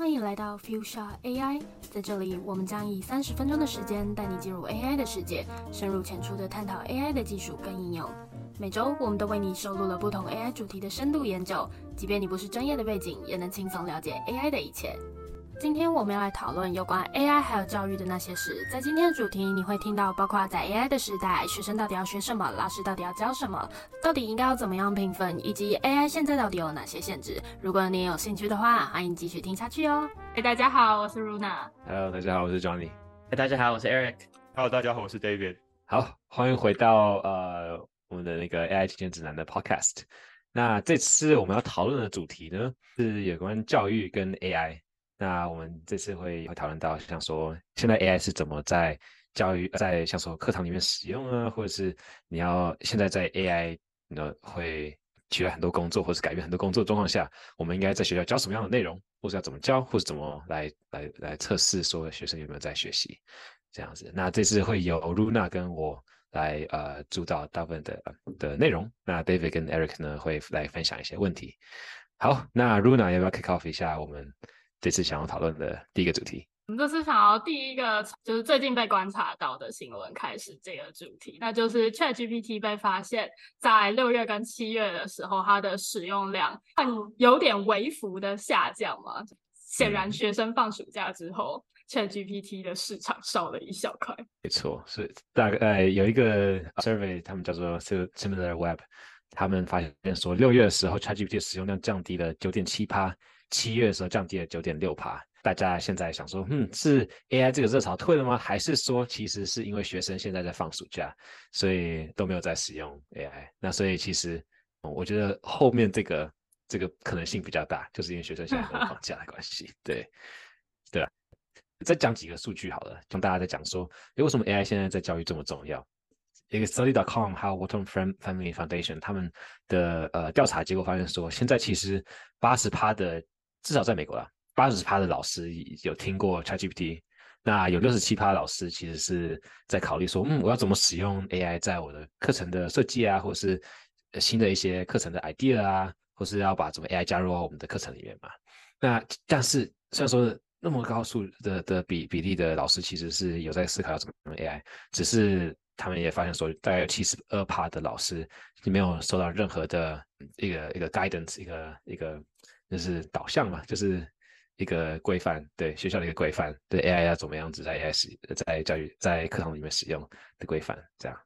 欢迎来到 Fuchsia AI，在这里，我们将以三十分钟的时间带你进入 AI 的世界，深入浅出的探讨 AI 的技术跟应用。每周，我们都为你收录了不同 AI 主题的深度研究，即便你不是专业的背景，也能轻松了解 AI 的一切。今天我们要来讨论有关 AI 还有教育的那些事。在今天的主题，你会听到包括在 AI 的时代，学生到底要学什么，老师到底要教什么，到底应该要怎么样评分，以及 AI 现在到底有哪些限制。如果你有兴趣的话，欢迎继续听下去哦。哎，大家好，我是 Runa。Hello，大家好，我是 Johnny。哎，大家好，我是 Eric。Hello，大家好，我是 David。好，欢迎回到呃我们的那个 AI 体验指南的 Podcast。那这次我们要讨论的主题呢，是有关教育跟 AI。那我们这次会会讨论到，像说现在 AI 是怎么在教育，在像说课堂里面使用啊，或者是你要现在在 AI 呢会取代很多工作，或是改变很多工作状况下，我们应该在学校教什么样的内容，或是要怎么教，或是怎么来来来测试说学生有没有在学习这样子。那这次会有 Runa 跟我来呃主导大部分的的内容，那 David 跟 Eric 呢会来分享一些问题。好，那 Runa 要不要 kick off 一下我们？这次想要讨论的第一个主题，我们这次想要第一个就是最近被观察到的新闻开始这个主题，那就是 Chat GPT 被发现，在六月跟七月的时候，它的使用量很有点微幅的下降嘛。显然，学生放暑假之后，Chat GPT 的市场少了一小块。没错，是大概有一个 survey，他们叫做 Similar Web，他们发现说，六月的时候，Chat GPT 使用量降低了九点七趴。七月的时候降低了九点六帕，大家现在想说，嗯，是 AI 这个热潮退了吗？还是说其实是因为学生现在在放暑假，所以都没有在使用 AI？那所以其实我觉得后面这个这个可能性比较大，就是因为学生现在在放假的关系。对，对啊。再讲几个数据好了，跟大家在讲说，为什么 AI 现在在教育这么重要？一个 Study.com 还有 Wharton Family Foundation 他们的呃调查结果发现说，现在其实八十趴的至少在美国啦，八十趴的老师有听过 ChatGPT，那有六十七趴老师其实是在考虑说，嗯，我要怎么使用 AI 在我的课程的设计啊，或者是新的一些课程的 idea 啊，或是要把怎么 AI 加入到我们的课程里面嘛？那但是虽然说那么高数的的比比例的老师其实是有在思考要怎么用 AI，只是他们也发现说，大概有七十二趴的老师没有收到任何的一个一个 guidance，一个一个。就是导向嘛，就是一个规范，对学校的一个规范，对 AI 要怎么样子在 AI 使在教育在课堂里面使用的规范，这样。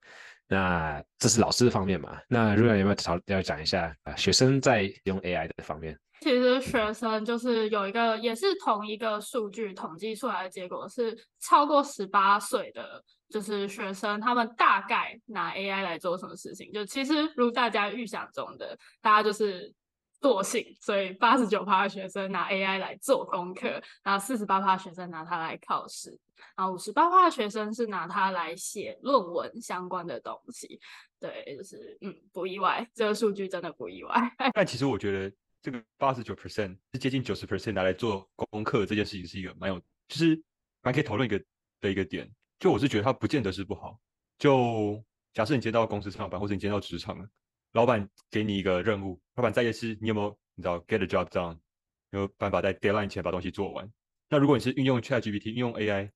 那这是老师的方面嘛？那如果有没有讨要讲一下啊？学生在用 AI 的方面，其实学生就是有一个也是同一个数据统计出来的结果是，超过十八岁的就是学生，他们大概拿 AI 来做什么事情？就其实如大家预想中的，大家就是。惰性，所以八十九趴的学生拿 AI 来做功课，然后四十八趴学生拿它来考试，然后五十八趴的学生是拿它来写论文相关的东西。对，就是嗯，不意外，这个数据真的不意外。但其实我觉得这个八十九 percent 是接近九十 percent 拿来做功课这件事情是一个蛮有，就是蛮可以讨论一个的一个点。就我是觉得它不见得是不好。就假设你接到公司上班，或者你接到职场了。老板给你一个任务，老板在意是你有没有你知道 get the job done，有有办法在 deadline 前把东西做完。那如果你是运用 ChatGPT，运用 AI，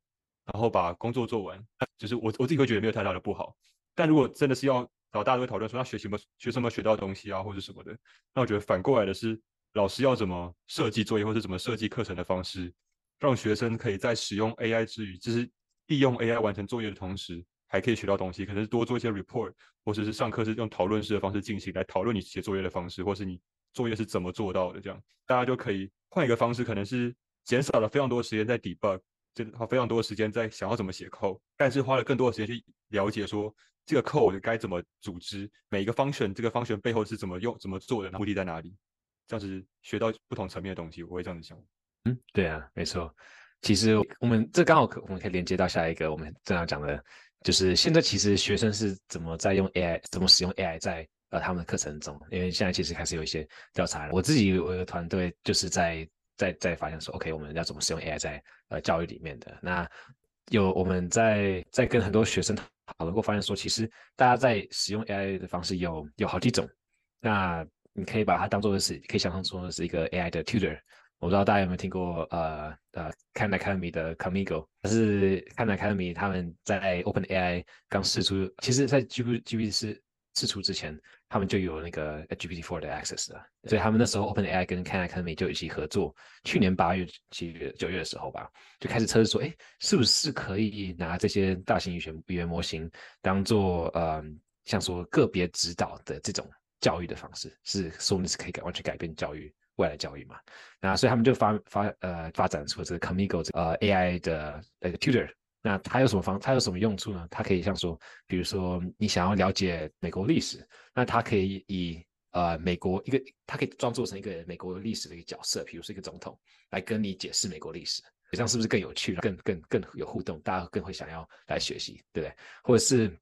然后把工作做完，就是我我自己会觉得没有太大的不好。但如果真的是要，然后大家都会讨论说，那学什么学什么学到东西啊，或者什么的，那我觉得反过来的是，老师要怎么设计作业，或者怎么设计课程的方式，让学生可以在使用 AI 之余，就是利用 AI 完成作业的同时。还可以学到东西，可能是多做一些 report，或者是上课是用讨论式的方式进行，来讨论你写作业的方式，或是你作业是怎么做到的，这样大家就可以换一个方式，可能是减少了非常多的时间在 debug，就花非常多的时间在想要怎么写 code，但是花了更多的时间去了解说这个 code 该怎么组织，每一个 function 这个 function 背后是怎么用、怎么做的，目的在哪里，这样子学到不同层面的东西，我会这样子想。嗯，对啊，没错。其实我们这刚好可我们可以连接到下一个我们正要讲的。就是现在，其实学生是怎么在用 AI，怎么使用 AI 在呃他们的课程中？因为现在其实开始有一些调查了。我自己我的团队就是在在在发现说，OK，我们要怎么使用 AI 在呃教育里面的？那有我们在在跟很多学生讨论过，发现说，其实大家在使用 AI 的方式有有好几种。那你可以把它当做是，可以想象说是一个 AI 的 tutor，我不知道大家有没有听过呃呃 Khan Academy 的 Camigo，但是 Khan Academy 他们在 OpenAI 刚试出，其实在 G P G P 是试出之前，他们就有那个 GPT-4 的 access 了，所以他们那时候 OpenAI 跟 Khan Academy 就一起合作，去年八月、七月、九月的时候吧，就开始测试说，哎，是不是可以拿这些大型语言语言模型当做呃，像说个别指导的这种教育的方式，是说是可以改完全改变教育。未来教育嘛，那所以他们就发发呃发展出这个 Camigo 这呃 AI 的那个 tutor，那它有什么方它有什么用处呢？它可以像说，比如说你想要了解美国历史，那它可以以呃美国一个，它可以装作成一个美国历史的一个角色，比如是一个总统，来跟你解释美国历史，这样是不是更有趣，更更更有互动，大家更会想要来学习，对不对？或者是。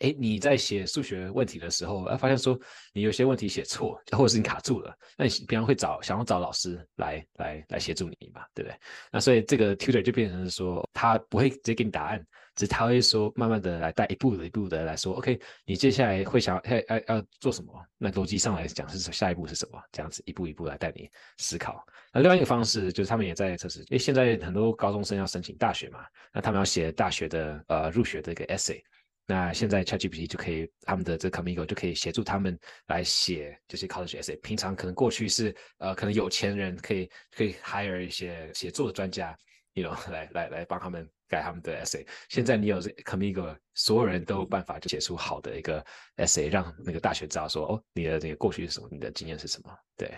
哎，你在写数学问题的时候，哎，发现说你有些问题写错，或者是你卡住了，那你平常会找想要找老师来来来协助你嘛，对不对？那所以这个 tutor 就变成是说，他不会直接给你答案，只是他会说慢慢的来带一步一步的来说，OK，你接下来会想要要要要做什么？那逻辑上来讲是下一步是什么？这样子一步一步来带你思考。那另外一个方式就是他们也在测试，因为现在很多高中生要申请大学嘛，那他们要写大学的呃入学的一个 essay。那现在 ChatGPT 就可以，他们的这个 Camigo 就可以协助他们来写这些 college essay。平常可能过去是呃，可能有钱人可以可以 hire 一些写作的专家，you know，来来来帮他们改他们的 essay。现在你有 Camigo，所有人都有办法就写出好的一个 essay，让那个大学知道说，哦，你的那个过去是什么，你的经验是什么。对，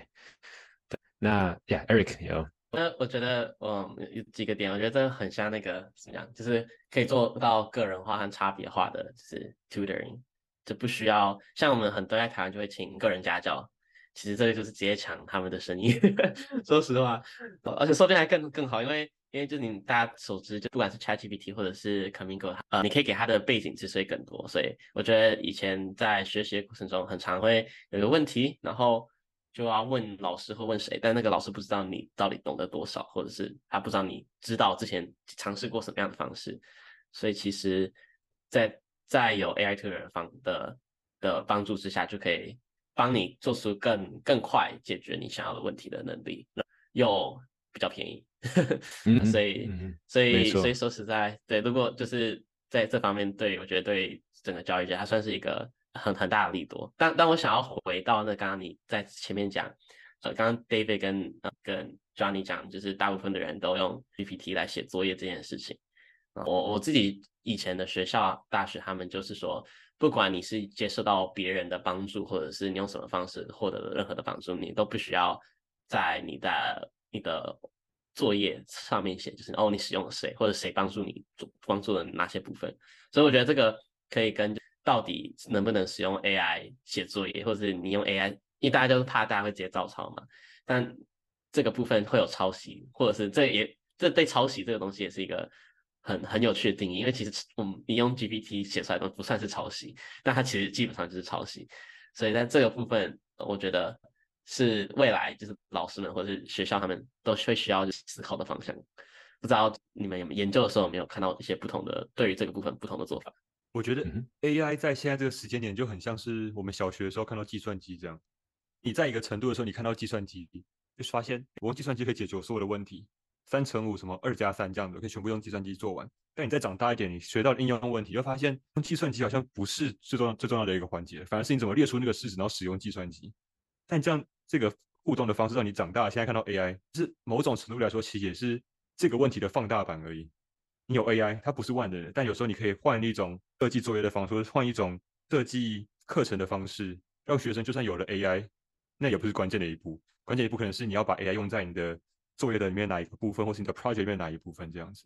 那 Yeah，Eric 有。那我觉得，嗯，有几个点，我觉得这很像那个怎么样，就是可以做到个人化和差别化的，就是 tutoring，就不需要像我们很多在台湾就会请个人家教，其实这个就是直接抢他们的生意。说实话，而且说不定还更更好，因为因为就你大家所知，就不管是 ChatGPT 或者是 ComingGo，呃，你可以给他的背景知识会更多，所以我觉得以前在学习的过程中，很常会有一个问题，然后。就要问老师或问谁，但那个老师不知道你到底懂得多少，或者是他不知道你知道之前尝试过什么样的方式，所以其实，在在有 AI tutor 方的的帮助之下，就可以帮你做出更更快解决你想要的问题的能力，又比较便宜，所以所以所以说实在对，如果就是在这方面，对我觉得对整个教育界，它算是一个。很很大的利多，但但我想要回到那刚刚你在前面讲，呃，刚刚 David 跟跟 Johnny 讲，就是大部分的人都用 PPT 来写作业这件事情。我我自己以前的学校大学，他们就是说，不管你是接受到别人的帮助，或者是你用什么方式获得任何的帮助，你都不需要在你的你的作业上面写，就是哦，你使用了谁，或者谁帮助你做帮助了哪些部分。所以我觉得这个可以跟。到底能不能使用 AI 写作业，或者是你用 AI，因为大家就是怕大家会直接照抄嘛。但这个部分会有抄袭，或者是这也这对抄袭这个东西也是一个很很有趣的定义。因为其实我们你用 GPT 写出来都不算是抄袭，但它其实基本上就是抄袭。所以在这个部分，我觉得是未来就是老师们或者是学校他们都会需要思考的方向。不知道你们有研究的时候有没有看到一些不同的对于这个部分不同的做法？我觉得 AI 在现在这个时间点就很像是我们小学的时候看到计算机这样。你在一个程度的时候，你看到计算机，就发现我用计算机可以解决我所有的问题，三乘五什么二加三这样子，可以全部用计算机做完。但你再长大一点，你学到应用问题，就发现用计算机好像不是最重要最重要的一个环节，反而是你怎么列出那个式子，然后使用计算机。但这样这个互动的方式让你长大，现在看到 AI，是某种程度来说，其实也是这个问题的放大版而已。你有 AI，它不是万能的，但有时候你可以换一种设计作业的方式，换一种设计课程的方式，让学生就算有了 AI，那也不是关键的一步。关键一步可能是你要把 AI 用在你的作业的里面哪一个部分，或是你的 project 里面哪一部分这样子。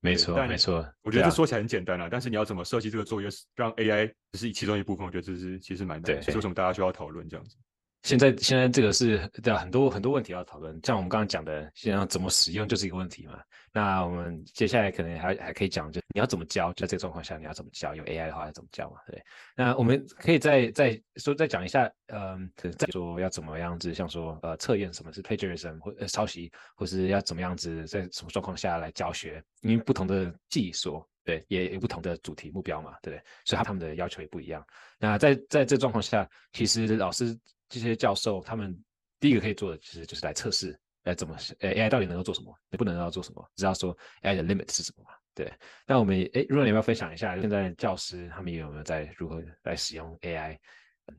没错，没错。我觉得这说起来很简单啊，但是你要怎么设计这个作业，让 AI 只是其中一部分，我觉得这是其实蛮难。所以为什么大家需要讨论这样子？现在现在这个是对很多很多问题要讨论，像我们刚刚讲的，现在怎么使用就是一个问题嘛。那我们接下来可能还还可以讲，就你要怎么教，在这个状况下你要怎么教，有 AI 的话要怎么教嘛？对。那我们可以再再说再讲一下，嗯，再说要怎么样子，像说呃测验什么是 plagiarism 或呃抄袭，或是要怎么样子在什么状况下来教学，因为不同的技术对也有不同的主题目标嘛，对不对？所以他们的要求也不一样。那在在这状况下，其实老师。这些教授他们第一个可以做的其实就是来测试哎怎么哎 AI 到底能够做什么，不能要做什么，知道说 AI 的 limit 是什么嘛？对。那我们诶，如果你要分享一下，现在教师他们有没有在如何来使用 AI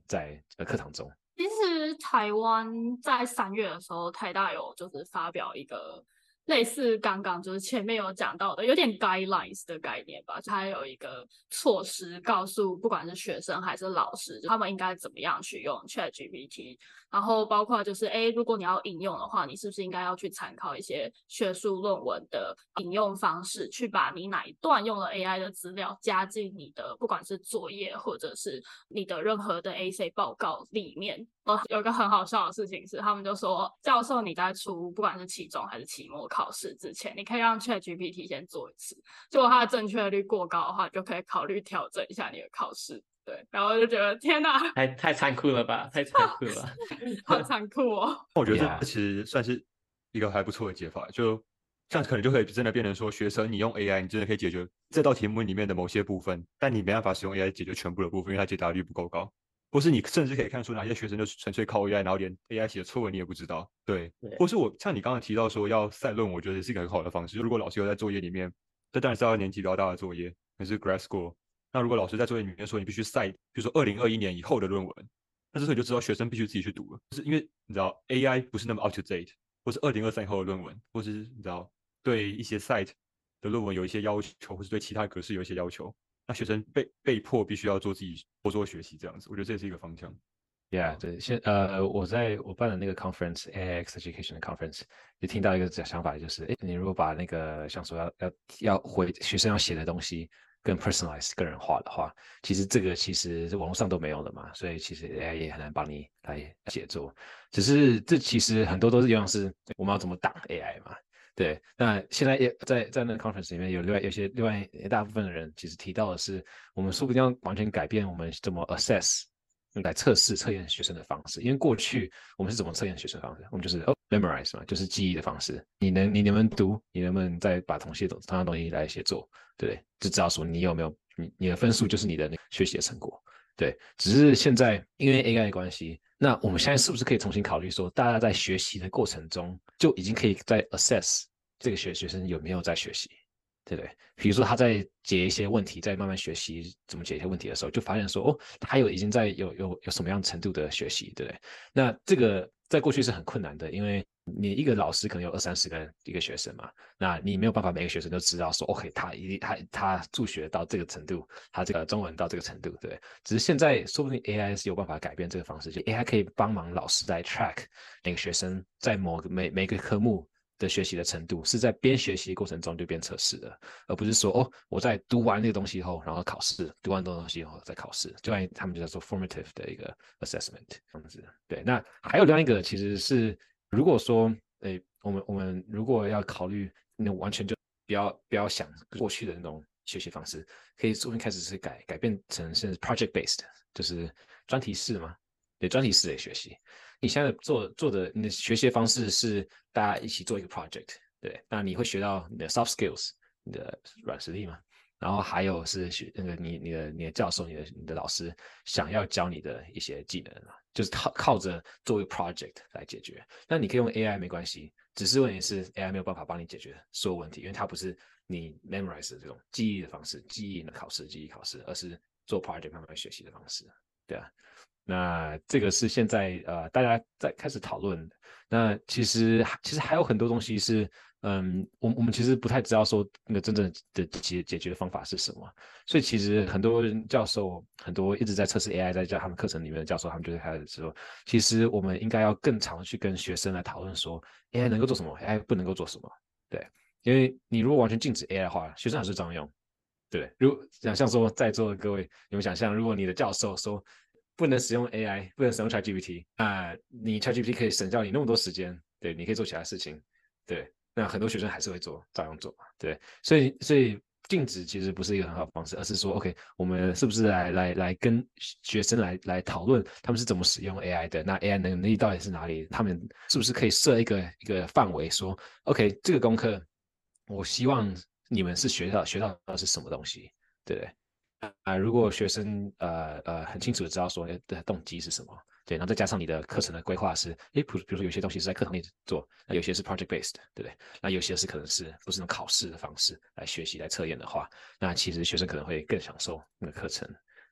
在呃课堂中？其实台湾在三月的时候，台大有就是发表一个。类似刚刚就是前面有讲到的，有点 guidelines 的概念吧，它有一个措施告诉不管是学生还是老师，他们应该怎么样去用 Chat GPT。然后包括就是，哎，如果你要引用的话，你是不是应该要去参考一些学术论文的引用方式，去把你哪一段用了 AI 的资料加进你的不管是作业或者是你的任何的 AC 报告里面。哦，有一个很好笑的事情是，他们就说，教授你在出不管是期中还是期末考试之前，你可以让 Chat GPT 先做一次，如果它的正确率过高的话，就可以考虑调整一下你的考试。对，然后就觉得天哪，太太残酷了吧，太残酷了，好残酷哦。我觉得这其实算是一个还不错的解法，就这样可能就可以真的变成说，学生你用 AI，你真的可以解决这道题目里面的某些部分，但你没办法使用 AI 解决全部的部分，因为它解答率不够高。或是你甚至可以看出哪些学生就是纯粹靠 AI，然后连 AI 写的错文你也不知道。对，或是我像你刚刚提到说要赛论，我觉得是一个很好的方式。如果老师有在作业里面，这当然是要年纪比较大的作业，可是 Grad School。那如果老师在作业里面说你必须赛，比如说二零二一年以后的论文，那这时候你就知道学生必须自己去读了，就是因为你知道 AI 不是那么 up to date，或是二零二三以后的论文，或是你知道对一些 site 的论文有一些要求，或是对其他格式有一些要求，那学生被被迫必须要做自己多做学习这样子，我觉得这也是一个方向。Yeah，对，现呃我在我办的那个 conference AX Education 的 conference，就听到一个想法，就是哎，你如果把那个像说要要要回学生要写的东西。更 personalized 个人化的话，其实这个其实网络上都没有的嘛，所以其实 AI 也很难帮你来写作。只是这其实很多都是一样，是我们要怎么挡 AI 嘛？对。那现在也在在那个 conference 里面有另外有些另外一大部分的人其实提到的是，我们说不定要完全改变我们怎么 assess 来测试测验学生的方式，因为过去我们是怎么测验学生的方式？我们就是哦 memorize 嘛，就是记忆的方式。你能你能不能读？你能不能再把同些同样东西来写作？对，就知道说你有没有你你的分数就是你的那学习的成果。对，只是现在因为 AI 的关系，那我们现在是不是可以重新考虑说，大家在学习的过程中就已经可以在 assess 这个学学生有没有在学习，对不对？比如说他在解一些问题，在慢慢学习怎么解一些问题的时候，就发现说哦，他有已经在有有有什么样程度的学习，对不对？那这个在过去是很困难的，因为。你一个老师可能有二三十个一个学生嘛，那你没有办法每个学生都知道说，OK，他一定他他助学到这个程度，他这个中文到这个程度，对。只是现在说不定 AI 是有办法改变这个方式，就 AI 可以帮忙老师在 track 那个学生在某个每每个科目的学习的程度，是在边学习过程中就边测试的，而不是说哦，我在读完那个东西后，然后考试，读完这东西以后再考试，就按他们就叫做 formative 的一个 assessment 这样子。对，那还有另外一个其实是。如果说，诶，我们我们如果要考虑，那完全就不要不要想过去的那种学习方式，可以从一开始是改改变成是 project based，就是专题式嘛，对，专题式的学习。你现在做做的你的学习方式是大家一起做一个 project，对，那你会学到你的 soft skills，你的软实力嘛？然后还有是学那个你你的你的教授你的你的老师想要教你的一些技能啊？就是靠靠着做一个 project 来解决，那你可以用 AI 没关系，只是问题是 AI 没有办法帮你解决所有问题，因为它不是你 memorize 的这种记忆的方式，记忆的考试，记忆考试，而是做 project 慢慢学习的方式，对啊，那这个是现在呃大家在开始讨论，那其实其实还有很多东西是。嗯，我我们其实不太知道说那个真正的解解决的方法是什么，所以其实很多人教授很多一直在测试 AI，在教他们课程里面的教授，他们就开始说，其实我们应该要更常去跟学生来讨论说，AI 能够做什么，AI 不能够做什么，对，因为你如果完全禁止 AI 的话，学生还是照样用，对，如想象说在座的各位，你们想象如果你的教授说不能使用 AI，不能使用 ChatGPT，啊，你 ChatGPT 可以省掉你那么多时间，对，你可以做其他事情，对。那很多学生还是会做，照样做，对，所以所以禁止其实不是一个很好的方式，而是说，OK，我们是不是来来来跟学生来来讨论他们是怎么使用 AI 的？那 AI 能力到底是哪里？他们是不是可以设一个一个范围，说，OK，这个功课我希望你们是学到学到的是什么东西，对不对？啊，如果学生呃呃很清楚的知道说的动机是什么？对，然后再加上你的课程的规划是，诶，比比如说有些东西是在课堂里做，那有些是 project based，对不对？那有些是可能是不是用考试的方式来学习来测验的话，那其实学生可能会更享受那个课程，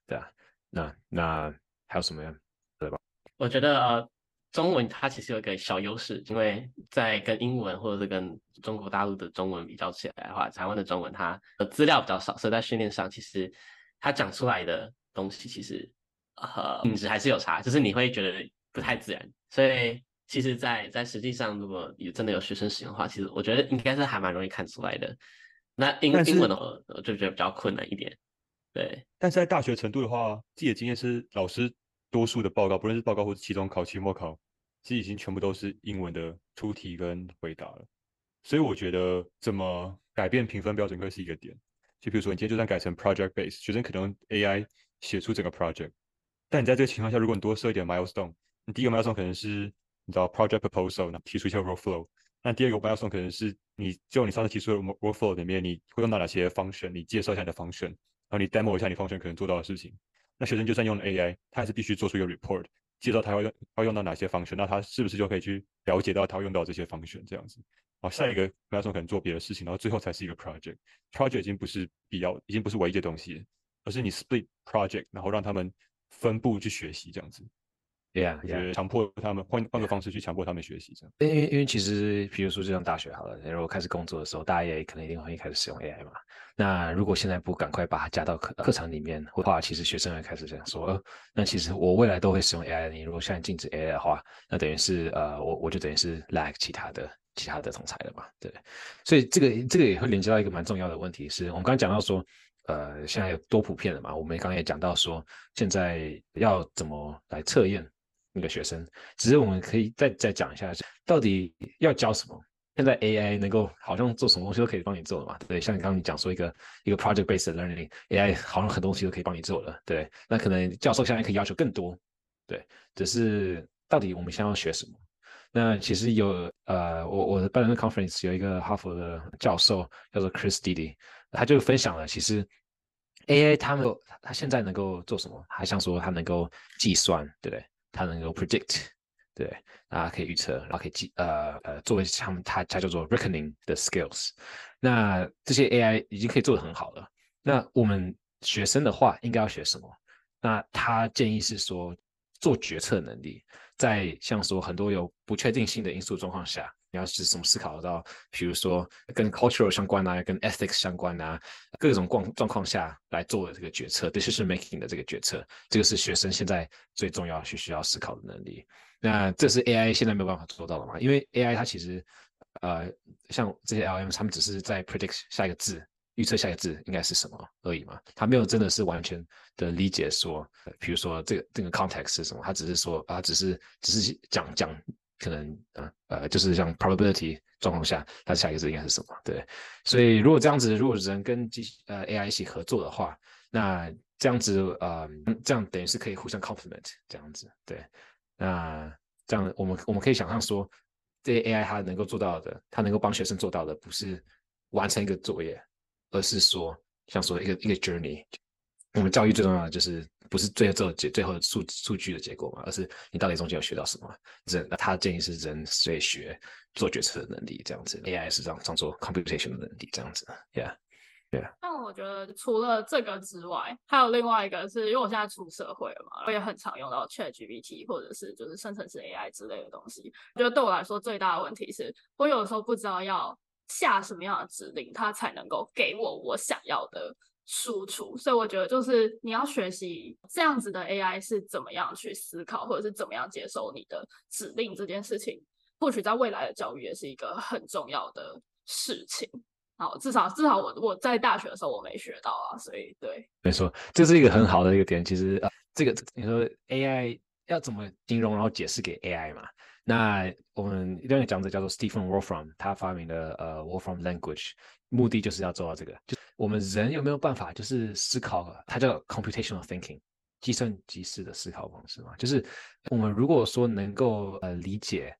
对啊。那那还有什么呀？对吧？我觉得呃，中文它其实有一个小优势，因为在跟英文或者是跟中国大陆的中文比较起来的话，台湾的中文它的资料比较少，所以在训练上其实它讲出来的东西其实呃品质还是有差，就是你会觉得不太自然。所以其实，在在实际上，如果有真的有学生使用的话，其实我觉得应该是还蛮容易看出来的。那英英文的话，我就觉得比较困难一点。对，但是在大学程度的话，自己的经验是，老师多数的报告，不论是报告或者期中考、期末考，其实已经全部都是英文的出题跟回答了。所以我觉得怎么改变评分标准会是一个点。就比如说，你今天就算改成 project base，学生可能 AI 写出整个 project，但你在这个情况下，如果你多设一点 milestone，你第一个 milestone 可能是你知道 project proposal，那提出一些 workflow，那第二个 milestone 可能是你就你上次提出的 workflow 里面，你会用到哪些 function，你介绍一下你的 function。然后你 demo 一下你 function 可能做到的事情，那学生就算用了 AI，他还是必须做出一个 report，介绍他要用要用到哪些 function，那他是不是就可以去了解到他用到这些 function 这样子？好，下一个 milestone 可能做别的事情，然后最后才是一个 project。project 已经不是必要，已经不是唯一的东西，而是你 split project，然后让他们分布去学习这样子。对呀，就是强迫他们换换个方式去强迫他们学习这样。因为因为其实，比如说就像大学好了，如果开始工作的时候，大家也可能一定会开始使用 AI 嘛。那如果现在不赶快把它加到课课程里面的话，其实学生会开始这样说：，呃，那其实我未来都会使用 AI。你如果现在禁止 AI 的话，那等于是呃，我我就等于是 lag 其他的其他的同才了嘛，对。所以这个这个也会连接到一个蛮重要的问题，是我们刚刚讲到说，呃，现在有多普遍了嘛？我们刚刚也讲到说，现在要怎么来测验？那个学生，只是我们可以再再讲一下，到底要教什么？现在 AI 能够好像做什么东西都可以帮你做了嘛？对，像你刚刚你讲说一个一个 project based learning，AI 好像很多东西都可以帮你做了，对。那可能教授现在可以要求更多，对。只是到底我们现在要学什么？那其实有呃，我我的办的 conference 有一个哈佛的教授叫做 Chris Didi，他就分享了，其实 AI 他们他现在能够做什么？他像说他能够计算，对不对？它能够 predict，对，大家可以预测，然后可以记，呃呃，作为他们它它叫做 reckoning 的 skills，那这些 AI 已经可以做得很好了。那我们学生的话，应该要学什么？那他建议是说，做决策能力，在像说很多有不确定性的因素状况下。你要是怎么思考到，比如说跟 cultural 相关啊，跟 ethics 相关啊，各种状状况下来做的这个决策，decision making 的这个决策，这个是学生现在最重要需需要思考的能力。那这是 AI 现在没有办法做到的嘛？因为 AI 它其实，呃，像这些 LM，他们只是在 predict 下一个字，预测下一个字应该是什么而已嘛，他没有真的是完全的理解说，比如说这个这个 context 是什么，他只是说啊，只是只是讲讲。可能呃呃，就是像 probability 状况下，它下一个字应该是什么？对，所以如果这样子，如果人跟机呃 AI 一起合作的话，那这样子呃，这样等于是可以互相 complement 这样子。对，那这样我们我们可以想象说，这些 AI 它能够做到的，它能够帮学生做到的，不是完成一个作业，而是说像说一个一个 journey。我们教育最重要的就是。不是最后结最后数数据的结果嘛，而是你到底中间有学到什么？人，他建议是人所以学做决策的能力这样子，AI 是这样做 computation 的能力这样子，Yeah，Yeah。但我觉得除了这个之外，还有另外一个是因为我现在出社会了嘛，我也很常用到 ChatGPT 或者是就是生成式 AI 之类的东西。我觉得对我来说最大的问题是我有的时候不知道要下什么样的指令，它才能够给我我想要的。输出，所以我觉得就是你要学习这样子的 AI 是怎么样去思考，或者是怎么样接受你的指令这件事情，或许在未来的教育也是一个很重要的事情。好，至少至少我我在大学的时候我没学到啊，所以对，没错，这是一个很好的一个点。其实啊，这个你说 AI 要怎么形容，然后解释给 AI 嘛？那我们另外讲者叫做 Stephen Wolfram，他发明的呃 Wolfram Language，目的就是要做到这个，就我们人有没有办法就是思考，它叫 computational thinking，计算机式的思考方式嘛？就是我们如果说能够呃理解，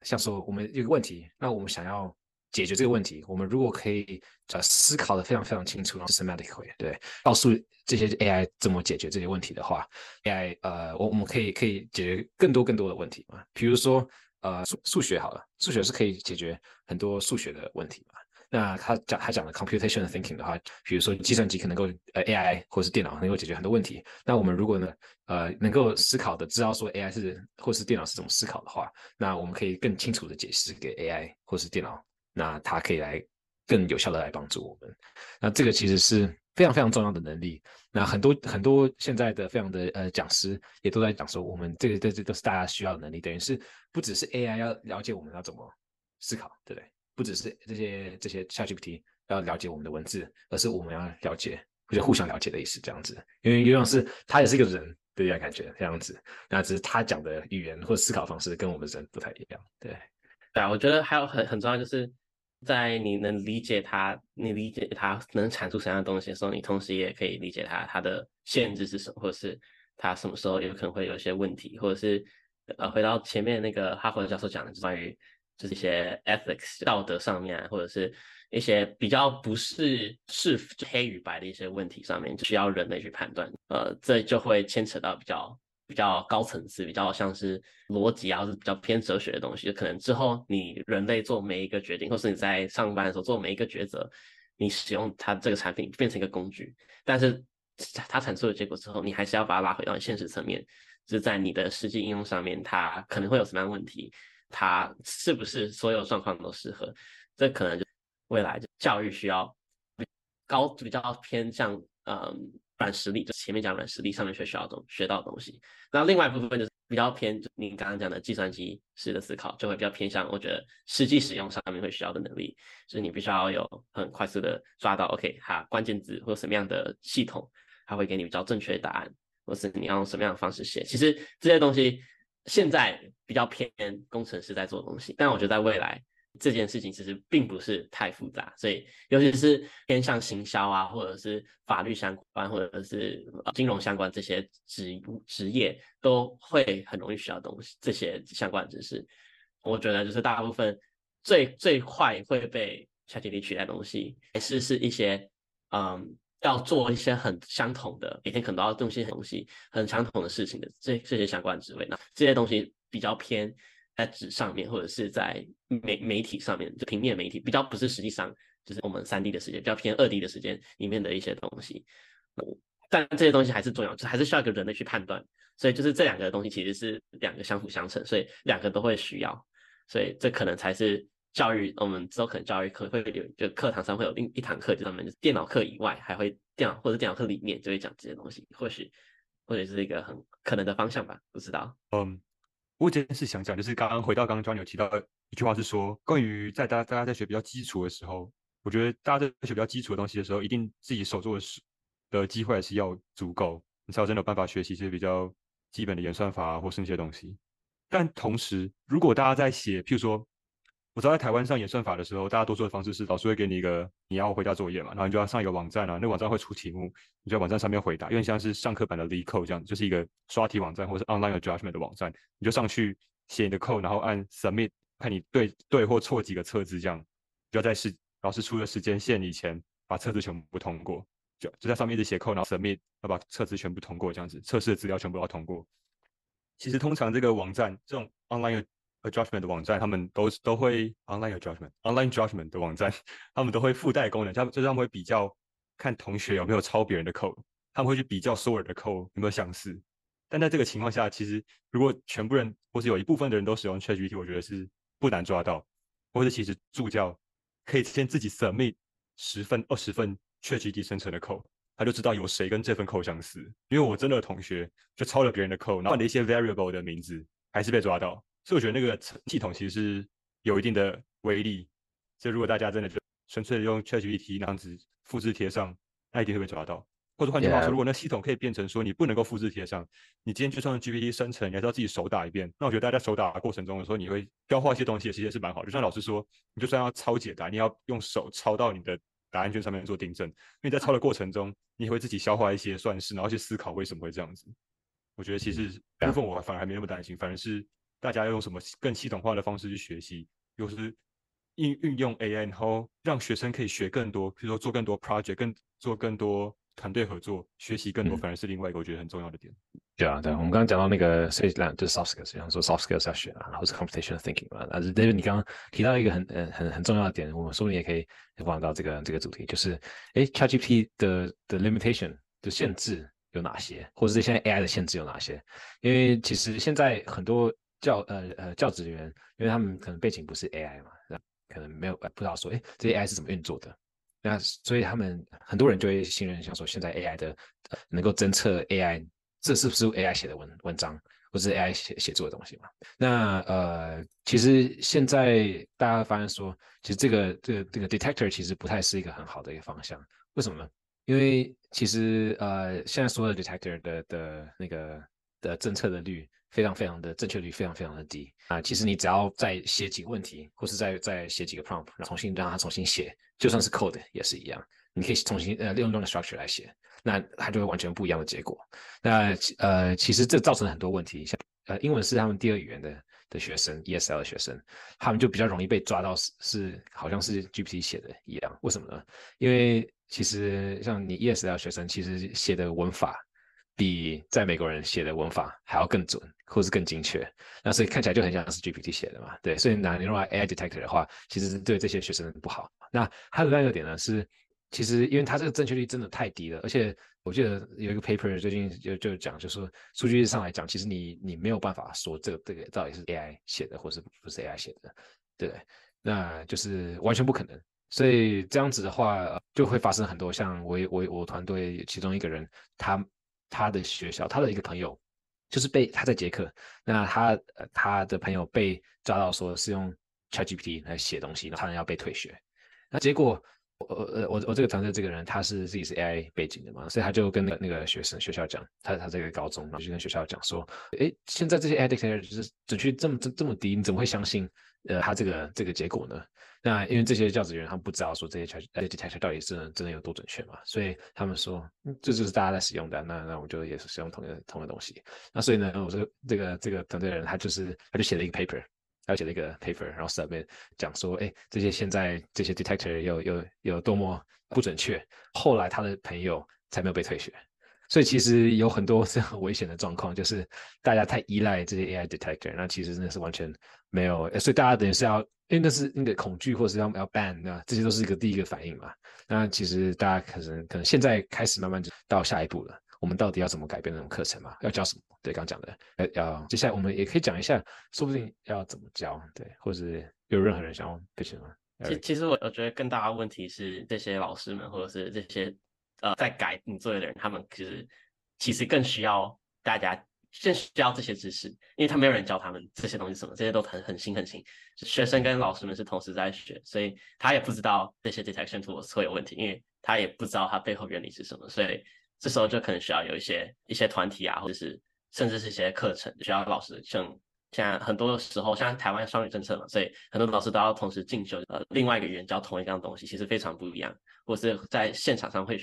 像说我们有个问题，那我们想要解决这个问题，我们如果可以呃思考的非常非常清楚，然后 systematic 会对告诉这些 AI 怎么解决这些问题的话，AI 呃我我们可以可以解决更多更多的问题嘛，比如说呃数数学好了，数学是可以解决很多数学的问题嘛。那他讲他讲的 computational thinking 的话，比如说计算机可能够呃 AI 或是电脑能够解决很多问题。那我们如果呢呃能够思考的知道说 AI 是或是电脑是怎么思考的话，那我们可以更清楚的解释给 AI 或是电脑，那它可以来更有效的来帮助我们。那这个其实是非常非常重要的能力。那很多很多现在的非常的呃讲师也都在讲说，我们这个这这都是大家需要的能力，等于是不只是 AI 要了解我们要怎么思考，对不对？不只是这些这些 ChatGPT 要了解我们的文字，而是我们要了解，或者互相了解的意思，这样子。因为有种是他也是一个人，对呀，感觉这样子。那只是他讲的语言或思考方式跟我们人不太一样，对。对啊，我觉得还有很很重要，就是在你能理解他，你理解他能产出什么样的东西的时候，你同时也可以理解他他的限制是什么，或者是他什么时候有可能会有一些问题，或者是呃，回到前面那个哈佛的教授讲的就关于。就是一些 ethics 道德上面，或者是一些比较不是是黑与白的一些问题上面，就需要人类去判断。呃，这就会牵扯到比较比较高层次，比较像是逻辑啊，或者比较偏哲学的东西。可能之后你人类做每一个决定，或是你在上班的时候做每一个抉择，你使用它这个产品变成一个工具，但是它产出的结果之后，你还是要把它拉回到现实层面，就是在你的实际应用上面，它可能会有什么样的问题。它是不是所有状况都适合？这可能就未来教育需要高比较偏向嗯软实力，就前面讲软实力上面学需要东学到的东西。那另外一部分就是比较偏就你刚刚讲的计算机式的思考，就会比较偏向我觉得实际使用上面会需要的能力，就是你必须要有很快速的抓到 OK 哈关键字或什么样的系统，它会给你比较正确的答案，或是你要用什么样的方式写。其实这些东西。现在比较偏工程师在做东西，但我觉得在未来这件事情其实并不是太复杂，所以尤其是偏向行销啊，或者是法律相关，或者是金融相关这些职职业，都会很容易需要东西这些相关知识。我觉得就是大部分最最快会被 ChatGPT 取代东西，还是是一些嗯。要做一些很相同的，每天可能都要动些东西，很相同的事情的这这些相关职位，那这些东西比较偏在纸上面，或者是在媒媒体上面，就平面媒体，比较不是实际上就是我们三 D 的世界，比较偏二 D 的时间里面的一些东西。但这些东西还是重要，就还是需要一个人类去判断。所以就是这两个东西其实是两个相辅相成，所以两个都会需要。所以这可能才是。教育，我们之后可能教育课会有，就课堂上会有另一堂课，就专门就是电脑课以外，还会电脑或者电脑课里面就会讲这些东西，或许或者是一个很可能的方向吧，不知道。嗯，我这件事想讲，就是刚刚回到刚刚庄有提到一句话，是说关于在大家大家在学比较基础的时候，我觉得大家在学比较基础的东西的时候，一定自己手做的事的机会是要足够，你才有真的办法学习一些比较基本的演算法啊，或是那些东西。但同时，如果大家在写，譬如说。我知道在台湾上演算法的时候，大家多数的方式是老师会给你一个你要回家作业嘛，然后你就要上一个网站啊，那网站会出题目，你就在网站上面回答，有点像是上课版的 LeetCode 这样，就是一个刷题网站或者是 Online judgment 的网站，你就上去写你的 code，然后按 Submit，看你对对或错几个测字这样，就要在时老师出的时间线以前把测字全部通过，就就在上面一直写 code，然后 Submit，要把测字全部通过这样子，测试的资料全部要通过。其实通常这个网站这种 Online Adjustment 的网站，他们都都会 Online Adjustment，Online Adjustment 的网站，他们都会附带功能，他们就是他们会比较看同学有没有抄别人的 code，他们会去比较所有的 code 有没有相似。但在这个情况下，其实如果全部人或是有一部分的人都使用 ChatGPT，我觉得是不难抓到。或者其实助教可以先自己 submit 十份、二十份 ChatGPT 生成的 code，他就知道有谁跟这份 code 相似。因为我真的同学就抄了别人的 code，换了一些 variable 的名字，还是被抓到。所以我觉得那个系统其实是有一定的威力。所以如果大家真的就纯粹的用 ChatGPT 那样子复制贴上，那一定会被抓到。或者换句话说，如果那系统可以变成说你不能够复制贴上，你今天就算用 GPT 生成，你还是要自己手打一遍。那我觉得大家在手打过程中的时候，你会消化一些东西，其实是蛮好。就像老师说，你就算要抄解答，你要用手抄到你的答案卷上面做订正，因为在抄的过程中，你会自己消化一些算式，然后去思考为什么会这样子。我觉得其实部分我反而还没那么担心，反而是。大家要用什么更系统化的方式去学习，又是运运用 AI，然后让学生可以学更多，比如说做更多 project，更做更多团队合作，学习更多，嗯反而是另外一个我觉得很重要的点。对啊，对啊，我们刚刚讲到那个，所以两就是 soft skills，像说 soft skills 要学啊，然后是 computational thinking 嘛，但是 David 你刚刚提到一个很呃很很重要的点，我们说不定也可以放到这个这个主题，就是诶 ChatGPT 的的 limitation 的限制有哪些，或者是现在 AI 的限制有哪些？因为其实现在很多教呃呃教职员，因为他们可能背景不是 AI 嘛，那可能没有不知道说，诶这些 AI 是怎么运作的。那所以他们很多人就会信任，想说现在 AI 的、呃能够侦测 AI 这是不是 AI 写的文文章，或是 AI 写写作的东西嘛？那呃，其实现在大家发现说，其实这个这个这个 detector 其实不太是一个很好的一个方向。为什么呢？因为其实呃，现在所有的 detector 的的那个的侦测的率非常非常的正确率非常非常的低啊。其实你只要再写几个问题，或是再再写几个 prompt，然后重新让它重新写，就算是 code 也是一样，你可以重新呃利用用的 structure 来写，那它就会完全不一样的结果。那呃，其实这造成了很多问题，像呃，英文是他们第二语言的的学生，ESL 学生，他们就比较容易被抓到是是好像是 GPT 写的一样。为什么呢？因为其实像你 ESL 学生，其实写的文法比在美国人写的文法还要更准，或是更精确。那所以看起来就很像是 GPT 写的嘛，对。所以拿你用来 AI detector 的话，其实是对这些学生不好。那还有另一个点呢是。其实，因为它这个正确率真的太低了，而且我记得有一个 paper 最近就就讲，就说数据上来讲，其实你你没有办法说这个这个到底是 AI 写的，或是不是 AI 写的，对不对？那就是完全不可能。所以这样子的话，就会发生很多像我我我团队其中一个人，他他的学校他的一个朋友，就是被他在捷克，那他呃他的朋友被抓到说是用 ChatGPT 来写东西，然后他要被退学，那结果。我呃我我这个团队这个人他是自己是 AI 背景的嘛，所以他就跟那个那个学生学校讲，他他这个高中，然后就跟学校讲说，诶，现在这些 AI 的 t 就是准确这么这这么低，你怎么会相信呃他这个这个结果呢？那因为这些教职员他们不知道说这些 AI detector 到底是真的有多准确嘛，所以他们说这就是大家在使用的，那那我就也是使用同一个同一个东西。那所以呢，我说这个这个团队的人他就是他就写了一个 paper。他写了一个 paper，然后 submit 讲说，哎，这些现在这些 detector 有有有多么不准确。后来他的朋友才没有被退学，所以其实有很多是很危险的状况，就是大家太依赖这些 AI detector，那其实真的是完全没有。所以大家等于是要，因为那是那个恐惧或是要要 ban，那这些都是一个第一个反应嘛。那其实大家可能可能现在开始慢慢就到下一步了。我们到底要怎么改变那种课程嘛？要教什么？对，刚讲的，要，要接下来我们也可以讲一下，说不定要怎么教，对，或者有任何人想要 pitch 吗？其其实我我觉得更大的问题是，这些老师们或者是这些呃在改你作业的人，他们其实其实更需要大家更需要这些知识，因为他没有人教他们这些东西什么，这些都很很新很新，学生跟老师们是同时在学，所以他也不知道这些 detection tools 会有问题，因为他也不知道它背后原理是什么，所以。这时候就可能需要有一些一些团体啊，或者是甚至是一些课程，需要老师像现在很多时候，像台湾双语政策嘛，所以很多老师都要同时进修呃另外一个语言教同一样东西，其实非常不一样，或是在现场上会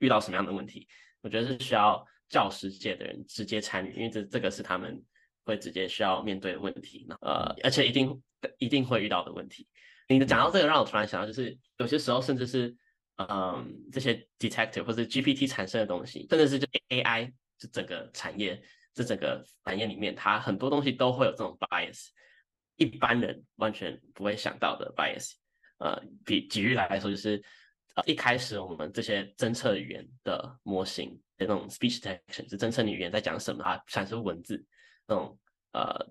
遇到什么样的问题，我觉得是需要教师界的人直接参与，因为这这个是他们会直接需要面对的问题，呃，而且一定一定会遇到的问题。你的讲到这个，让我突然想到，就是有些时候甚至是。嗯，这些 detective 或者 GPT 产生的东西，甚至是就 AI 这整个产业，这整个产业里面，它很多东西都会有这种 bias，一般人完全不会想到的 bias。呃，比举例来说，就是呃一开始我们这些侦测语言的模型，那种 speech detection 是侦测你语言在讲什么啊，产生文字那种呃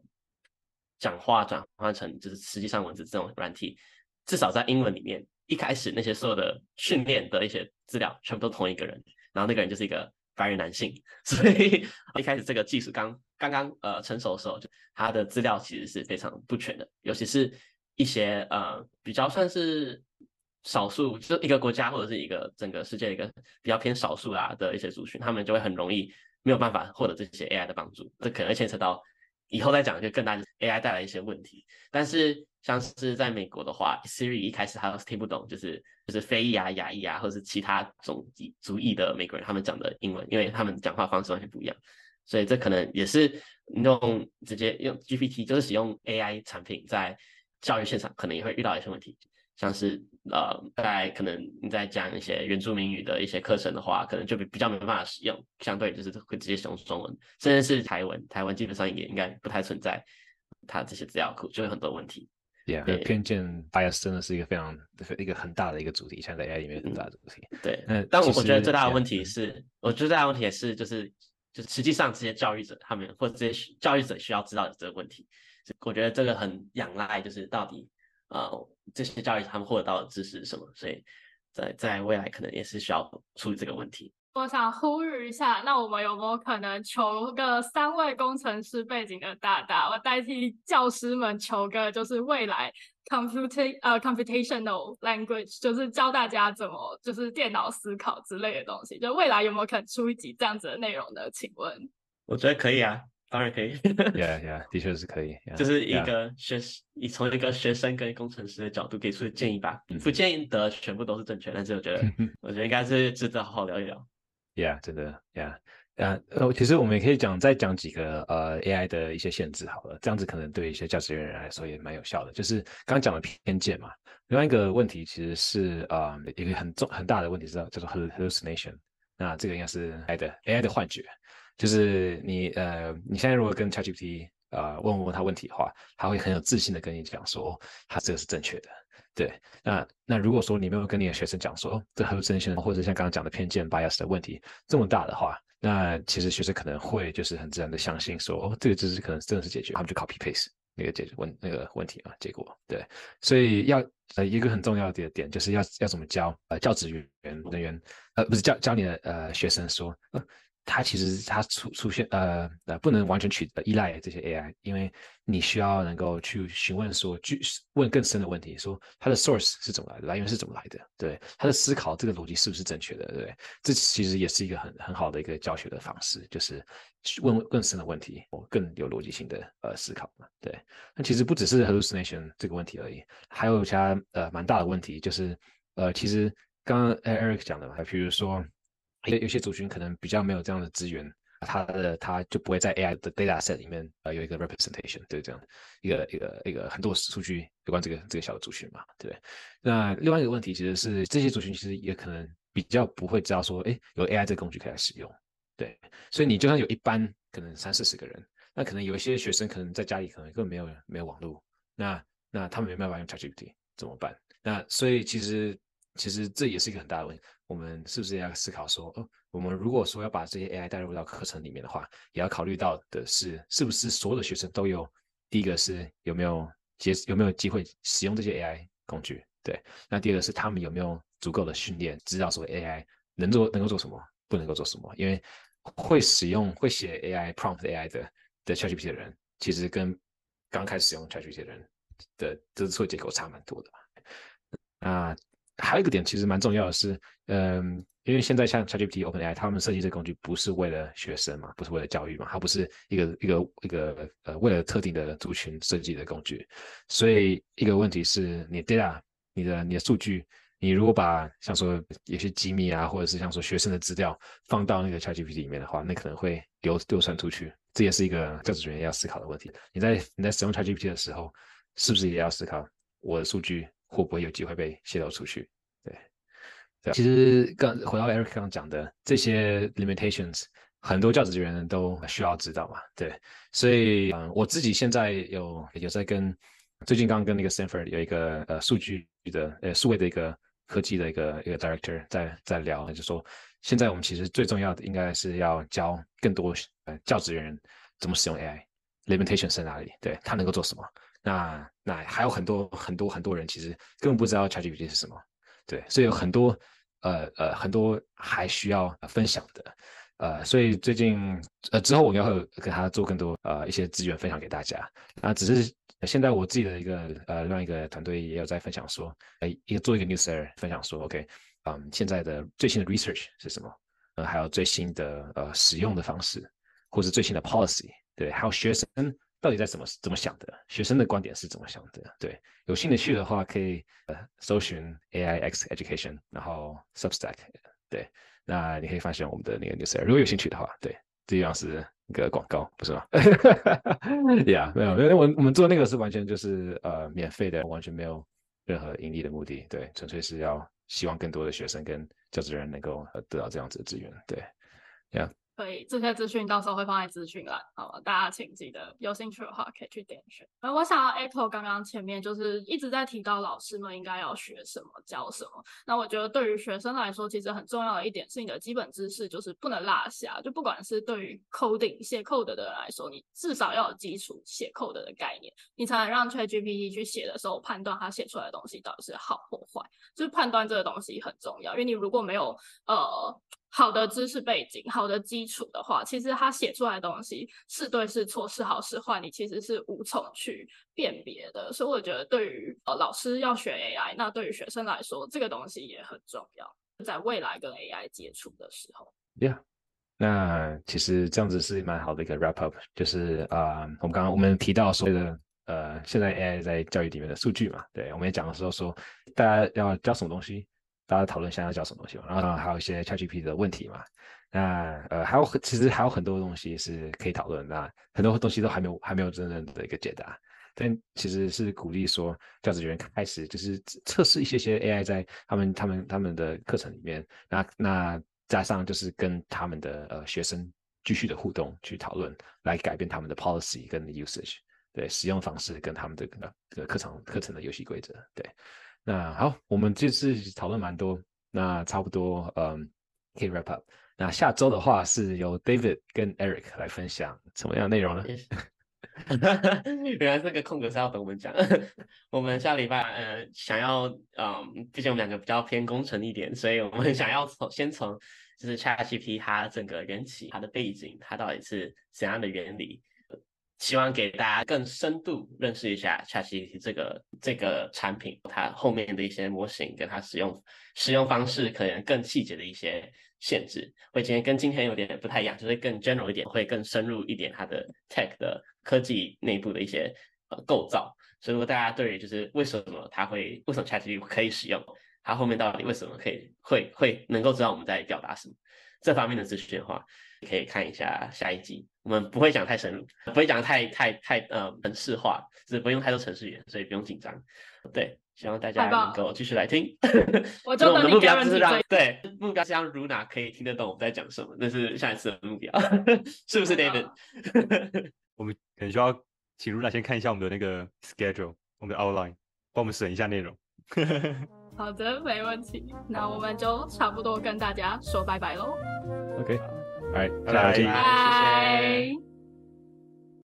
讲话转换成就是实际上文字这种软体，至少在英文里面。一开始那些所有的训练的一些资料，全部都同一个人，然后那个人就是一个白人男性，所以一开始这个技术刚刚刚呃成熟的时候，就他的资料其实是非常不全的，尤其是一些呃比较算是少数，就一个国家或者是一个整个世界一个比较偏少数啊的一些族群，他们就会很容易没有办法获得这些 AI 的帮助，这可能牵扯到以后再讲就更大的 AI 带来一些问题，但是。像是在美国的话，Siri 一开始他都是听不懂，就是就是非裔啊、亚裔啊，或者是其他种族裔的美国人他们讲的英文，因为他们讲话方式完全不一样，所以这可能也是用直接用 GPT，就是使用 AI 产品在教育现场可能也会遇到一些问题，像是呃，在可能你在讲一些原住民语的一些课程的话，可能就比比较没办法使用，相对就是会直接使用中文，甚至是台文，台文基本上也应该不太存在它这些资料库，就有很多问题。Yeah，对偏见 bias 真的是一个非常一个很大的一个主题，现在在 AI 里面很大的主题。对，那但我我觉得最大的问题是，我觉得最大的问题也是就是就是实际上这些教育者他们或者这些教育者需要知道有这个问题，我觉得这个很仰赖就是到底呃这些教育他们获得到的知识是什么，所以在在未来可能也是需要处理这个问题。我想呼吁一下，那我们有没有可能求个三位工程师背景的大大，我代替教师们求个就是未来 computing 呃 computational language，就是教大家怎么就是电脑思考之类的东西。就未来有没有可能出一集这样子的内容呢？请问？我觉得可以啊，当然可以。Yeah Yeah，的确是可以。Yeah，就是一个学以从一个学生跟工程师的角度给出的建议吧，不见得全部都是正确，但是我觉得 我觉得应该是值得好好聊一聊。Yeah，真的，Yeah，呃呃，其实我们也可以讲再讲几个呃 AI 的一些限制好了，这样子可能对一些驾驶员人员来说也蛮有效的。就是刚刚讲的偏见嘛，另外一个问题其实是呃一个很重很大的问题是叫做 hallucination，那这个应该是 AI 的 AI 的幻觉，就是你呃你现在如果跟 ChatGPT 呃问问他问题的话，他会很有自信的跟你讲说他这个是正确的。对，那那如果说你没有跟你的学生讲说，哦，这 hallucination 或者像刚刚讲的偏见 bias 的问题这么大的话，那其实学生可能会就是很自然的相信说，哦，这个知识可能真的是解决，他们就 copy paste 那个解决问那个问题啊，结果对，所以要呃一个很重要的点就是要要怎么教呃教职员人员呃不是教教你的呃学生说，呃它其实它出出现呃呃不能完全取依赖这些 AI，因为你需要能够去询问说去问更深的问题，说它的 source 是怎么来的，来源是怎么来的，对它的思考这个逻辑是不是正确的，对？这其实也是一个很很好的一个教学的方式，就是问更深的问题，我更有逻辑性的呃思考嘛，对。那其实不只是 hallucination 这个问题而已，还有其他呃蛮大的问题，就是呃其实刚刚 Eric 讲的嘛，比如说。有有些族群可能比较没有这样的资源，它的它就不会在 AI 的 data set 里面呃有一个 representation，对这样一个一个一个很多数据有关这个这个小的族群嘛，对不对？那另外一个问题其实是这些族群其实也可能比较不会知道说，哎，有 AI 这个工具可以来使用，对，所以你就算有一班可能三四十个人，那可能有一些学生可能在家里可能根本没有没有网络，那那他们没办法用 ChatGPT 怎么办？那所以其实其实这也是一个很大的问题。我们是不是要思考说，哦，我们如果说要把这些 AI 带入到课程里面的话，也要考虑到的是，是不是所有的学生都有？第一个是有没有接有没有机会使用这些 AI 工具？对，那第二个是他们有没有足够的训练，知道说 AI 能做能够做什么，不能够做什么？因为会使用会写 AI prompt AI 的的 ChatGPT 的人，其实跟刚开始使用 ChatGPT 的人的这错结构差蛮多的嘛。那还有一个点其实蛮重要的是，嗯，因为现在像 ChatGPT、OpenAI，他们设计这个工具不是为了学生嘛，不是为了教育嘛，它不是一个一个一个呃为了特定的族群设计的工具，所以一个问题是你 data 你的你的数据，你如果把像说有些机密啊，或者是像说学生的资料放到那个 ChatGPT 里面的话，那可能会流流传出去，这也是一个教职人员要思考的问题。你在你在使用 ChatGPT 的时候，是不是也要思考我的数据？会不会有机会被泄露出去？对，对。其实刚回到 Eric 刚讲的这些 limitations，很多教职人员都需要知道嘛。对，所以嗯，我自己现在有有在跟最近刚跟那个 Stanford 有一个呃数据的呃数位的一个科技的一个一个 director 在在聊，就说现在我们其实最重要的应该是要教更多呃教职人员怎么使用 AI limitations 在哪里？对，他能够做什么？那那还有很多很多很多人其实根本不知道 ChatGPT 是什么，对，所以有很多呃呃很多还需要分享的，呃，所以最近呃之后我应该会跟他做更多呃一些资源分享给大家。那只是现在我自己的一个呃另外一个团队也有在分享说，呃一个做一个 newsletter 分享说，OK，嗯，现在的最新的 research 是什么？呃，还有最新的呃使用的方式，或是最新的 policy，对，还有学生。到底在怎么怎么想的？学生的观点是怎么想的？对，有兴趣的话可以呃搜寻 AIX Education，然后 Substack，对，那你可以发现我们的那个 newsletter。如果有兴趣的话，对，这样是一个广告，不是吗？Yeah，没有，因为我我们做那个是完全就是呃免费的，完全没有任何盈利的目的，对，纯粹是要希望更多的学生跟教职人能够得到这样子的资源，对，Yeah。所以，这些资讯到时候会放在资讯栏，好吗？大家请记得有兴趣的话可以去点选。而我想要 echo 刚刚前面就是一直在提到老师们应该要学什么、教什么。那我觉得对于学生来说，其实很重要的一点是你的基本知识就是不能落下。就不管是对于 coding 写 code 的人来说，你至少要有基础写 code 的概念，你才能让 ChatGPT 去写的时候判断它写出来的东西到底是好或坏。就是判断这个东西很重要，因为你如果没有呃。好的知识背景，好的基础的话，其实他写出来的东西是对是错，是好是坏，你其实是无从去辨别的。所以我觉得，对于呃老师要学 AI，那对于学生来说，这个东西也很重要，在未来跟 AI 接触的时候。Yeah，那其实这样子是蛮好的一个 wrap up，就是啊，我们刚刚我们提到所谓的呃，现在 AI 在教育里面的数据嘛，对，我们也讲的时候说，大家要教什么东西。大家讨论现在要教什么东西嘛，然后还有一些 ChatGPT 的问题嘛，那呃还有其实还有很多东西是可以讨论，那很多东西都还没有还没有真正的一个解答，但其实是鼓励说教职员开始就是测试一些些 AI 在他们他们他们的课程里面，那那加上就是跟他们的呃学生继续的互动去讨论，来改变他们的 policy 跟 usage，对使用方式跟他们的呃课程课程的游戏规则，对。那好，我们这次讨论蛮多，那差不多，嗯，可以 wrap up。那下周的话是由 David 跟 Eric 来分享什么样的内容呢？原来这个空格是要等我们讲。我们下礼拜呃想要，嗯，毕竟我们两个比较偏工程一点，所以我们想要从先从就是 ChatGPT 它整个缘起、它的背景、它到底是怎样的原理。希望给大家更深度认识一下 ChatGPT 这个这个产品，它后面的一些模型跟它使用使用方式，可能更细节的一些限制，会今天跟今天有点不太一样，就是更 general 一点，会更深入一点它的 tech 的科技内部的一些呃构造。所以如果大家对于就是为什么它会为什么 ChatGPT 可以使用，它后面到底为什么可以会会能够知道我们在表达什么这方面的资讯的话。可以看一下下一集，我们不会讲太深入，不会讲太太太呃程式化，只不用太多程式语，所以不用紧张。对，希望大家能够继续来听。我就的目标就是让对目标是让 Runa 可以听得懂我们在讲什么，那是下一次的目标，是不是 David？我们可能需要请 Runa 先看一下我们的那个 schedule，我们的 outline，帮我们审一下内容。好的，没问题。那我们就差不多跟大家说拜拜喽。OK。拜拜，拜拜，谢谢。